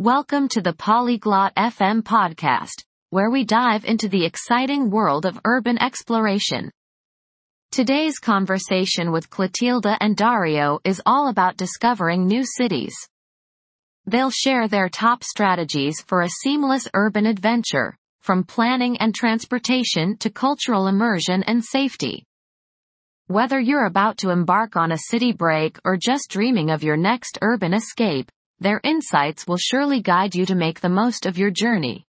Welcome to the Polyglot FM podcast, where we dive into the exciting world of urban exploration. Today's conversation with Clotilda and Dario is all about discovering new cities. They'll share their top strategies for a seamless urban adventure, from planning and transportation to cultural immersion and safety. Whether you're about to embark on a city break or just dreaming of your next urban escape, their insights will surely guide you to make the most of your journey.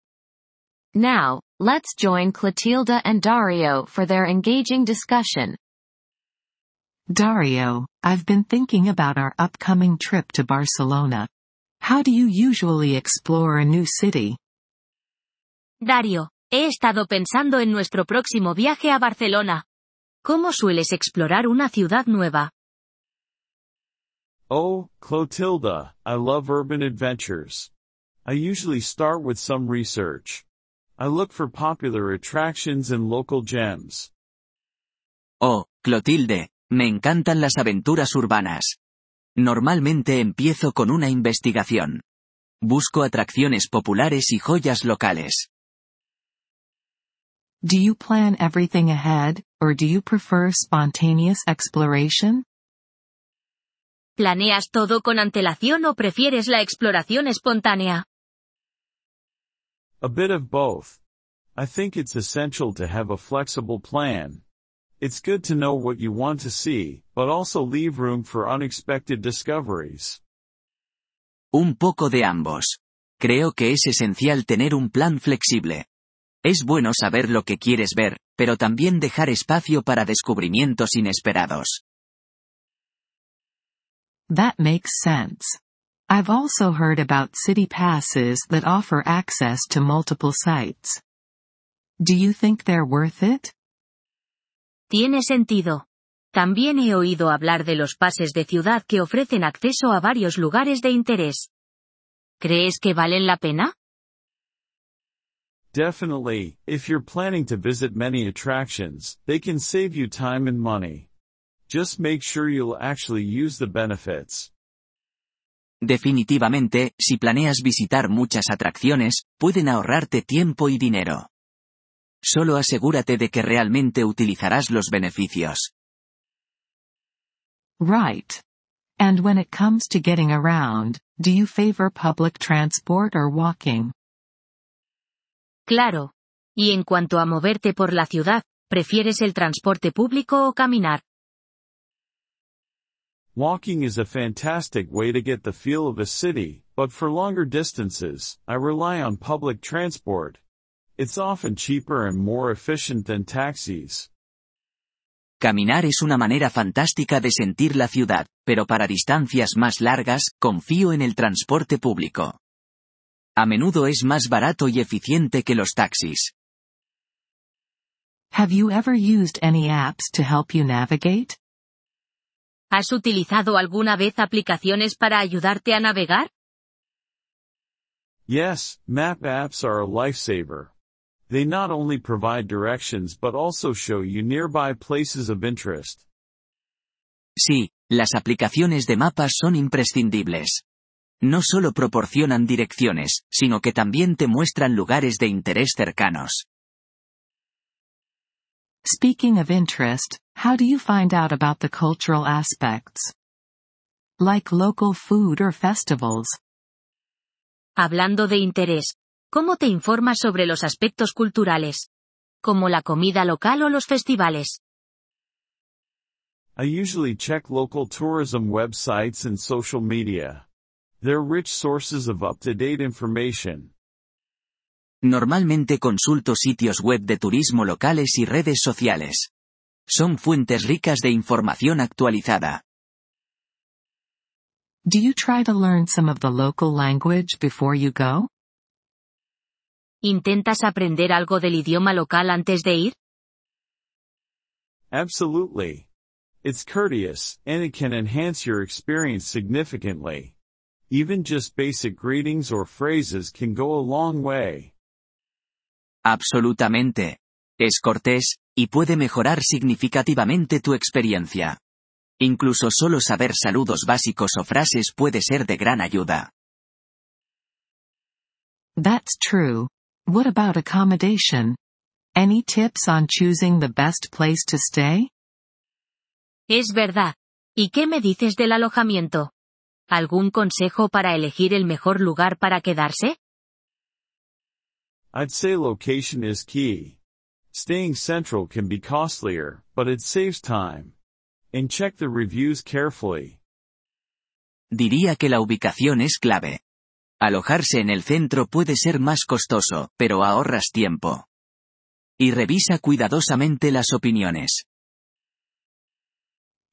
Now, let's join Clotilda and Dario for their engaging discussion. Dario, I've been thinking about our upcoming trip to Barcelona. How do you usually explore a new city? Dario, he estado pensando en nuestro próximo viaje a Barcelona. ¿Cómo sueles explorar una ciudad nueva? Oh, Clotilda, I love urban adventures. I usually start with some research. I look for popular attractions and local gems. Oh, Clotilde, me encantan las aventuras urbanas. Normalmente empiezo con una investigación. Busco atracciones populares y joyas locales. Do you plan everything ahead, or do you prefer spontaneous exploration? ¿Planeas todo con antelación o prefieres la exploración espontánea? A bit of both. I think it's essential to have a flexible plan. It's good to know what you want to see, but also leave room for unexpected discoveries. Un poco de ambos. Creo que es esencial tener un plan flexible. Es bueno saber lo que quieres ver, pero también dejar espacio para descubrimientos inesperados. That makes sense. I've also heard about city passes that offer access to multiple sites. Do you think they're worth it? Tiene sentido. También he oído hablar de los pases de ciudad que ofrecen acceso a varios lugares de interés. ¿Crees que valen la pena? Definitely, if you're planning to visit many attractions, they can save you time and money. Just make sure you'll actually use the benefits. Definitivamente, si planeas visitar muchas atracciones, pueden ahorrarte tiempo y dinero. Solo asegúrate de que realmente utilizarás los beneficios. Right. And when it comes to getting around, do you favor public transport or walking? Claro. Y en cuanto a moverte por la ciudad, ¿prefieres el transporte público o caminar? Walking is a fantastic way to get the feel of a city, but for longer distances, I rely on public transport. It's often cheaper and more efficient than taxis. Caminar es una manera fantástica de sentir la ciudad, pero para distancias más largas, confío en el transporte público. A menudo es más barato y eficiente que los taxis. Have you ever used any apps to help you navigate? ¿Has utilizado alguna vez aplicaciones para ayudarte a navegar? Yes, map apps are a lifesaver. They not only provide directions but also show you nearby places of interest. Sí, las aplicaciones de mapas son imprescindibles. No solo proporcionan direcciones, sino que también te muestran lugares de interés cercanos. Speaking of interest, how do you find out about the cultural aspects? Like local food or festivals. Hablando de interés, ¿cómo te informas sobre los aspectos culturales? Como la comida local o los festivales. I usually check local tourism websites and social media. They're rich sources of up-to-date information. Normalmente consulto sitios web de turismo locales y redes sociales. Son fuentes ricas de información actualizada. Do you try to learn some of the local language before you go? ¿Intentas aprender algo del idioma local antes de ir? Absolutely. It's courteous, and it can enhance your experience significantly. Even just basic greetings or phrases can go a long way. Absolutamente. Es cortés, y puede mejorar significativamente tu experiencia. Incluso solo saber saludos básicos o frases puede ser de gran ayuda. That's true. What about accommodation? Any tips on choosing the best place to stay? Es verdad. ¿Y qué me dices del alojamiento? ¿Algún consejo para elegir el mejor lugar para quedarse? I'd say location is key. Staying central can be costlier, but it saves time. And check the reviews carefully. Diría que la ubicación es clave. Alojarse en el centro puede ser más costoso, pero ahorras tiempo. Y revisa cuidadosamente las opiniones.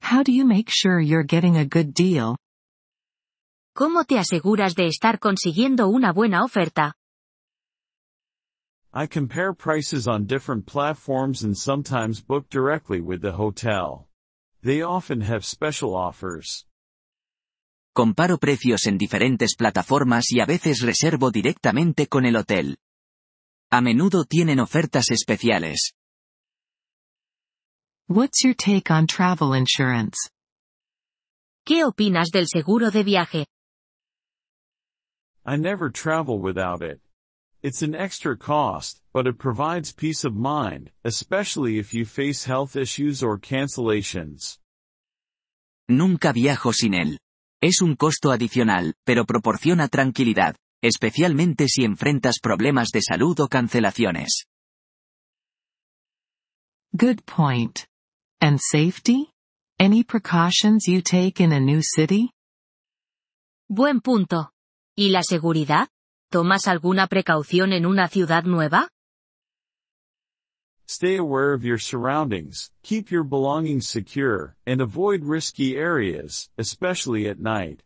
How do you make sure you're getting a good deal? ¿Cómo te aseguras de estar consiguiendo una buena oferta? I compare prices on different platforms and sometimes book directly with the hotel. They often have special offers. Comparo precios en diferentes plataformas y a veces reservo directamente con el hotel. A menudo tienen ofertas especiales. What's your take on travel insurance? ¿Qué opinas del seguro de viaje? I never travel without it. It's an extra cost, but it provides peace of mind, especially if you face health issues or cancellations. Nunca viajo sin él. Es un costo adicional, pero proporciona tranquilidad, especialmente si enfrentas problemas de salud o cancelaciones. Good point. And safety? Any precautions you take in a new city? Buen punto. ¿Y la seguridad? ¿Tomas alguna precaución en una ciudad nueva? Stay aware of your surroundings, keep your belongings secure, and avoid risky areas, especially at night.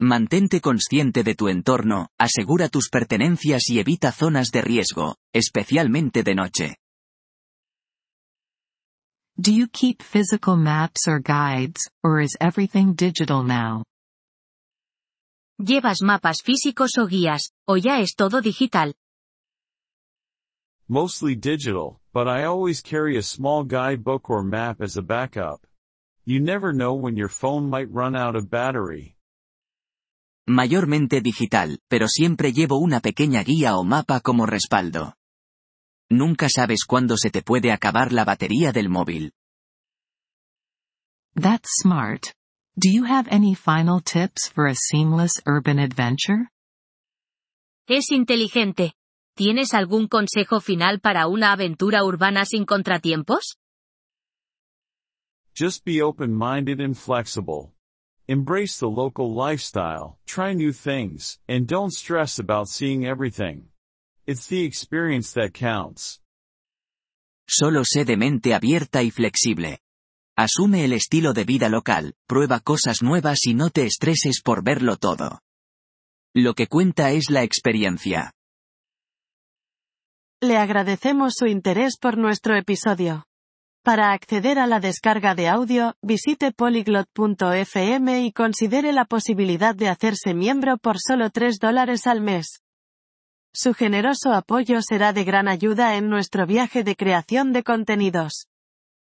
Mantente consciente de tu entorno, asegura tus pertenencias y evita zonas de riesgo, especialmente de noche. Do you keep physical maps or guides, or is everything digital now? ¿Llevas mapas físicos o guías, o ya es todo digital? Mostly digital, but I always carry a small guidebook or map as a backup. You never know when your phone might run out of battery. Mayormente digital, pero siempre llevo una pequeña guía o mapa como respaldo. Nunca sabes cuándo se te puede acabar la batería del móvil. That's smart. Do you have any final tips for a seamless urban adventure? Es inteligente. ¿Tienes algún consejo final para una aventura urbana sin contratiempos? Just be open-minded and flexible. Embrace the local lifestyle, try new things, and don't stress about seeing everything. It's the experience that counts. Solo sé de mente abierta y flexible. Asume el estilo de vida local, prueba cosas nuevas y no te estreses por verlo todo. Lo que cuenta es la experiencia. Le agradecemos su interés por nuestro episodio. Para acceder a la descarga de audio, visite polyglot.fm y considere la posibilidad de hacerse miembro por solo 3 dólares al mes. Su generoso apoyo será de gran ayuda en nuestro viaje de creación de contenidos.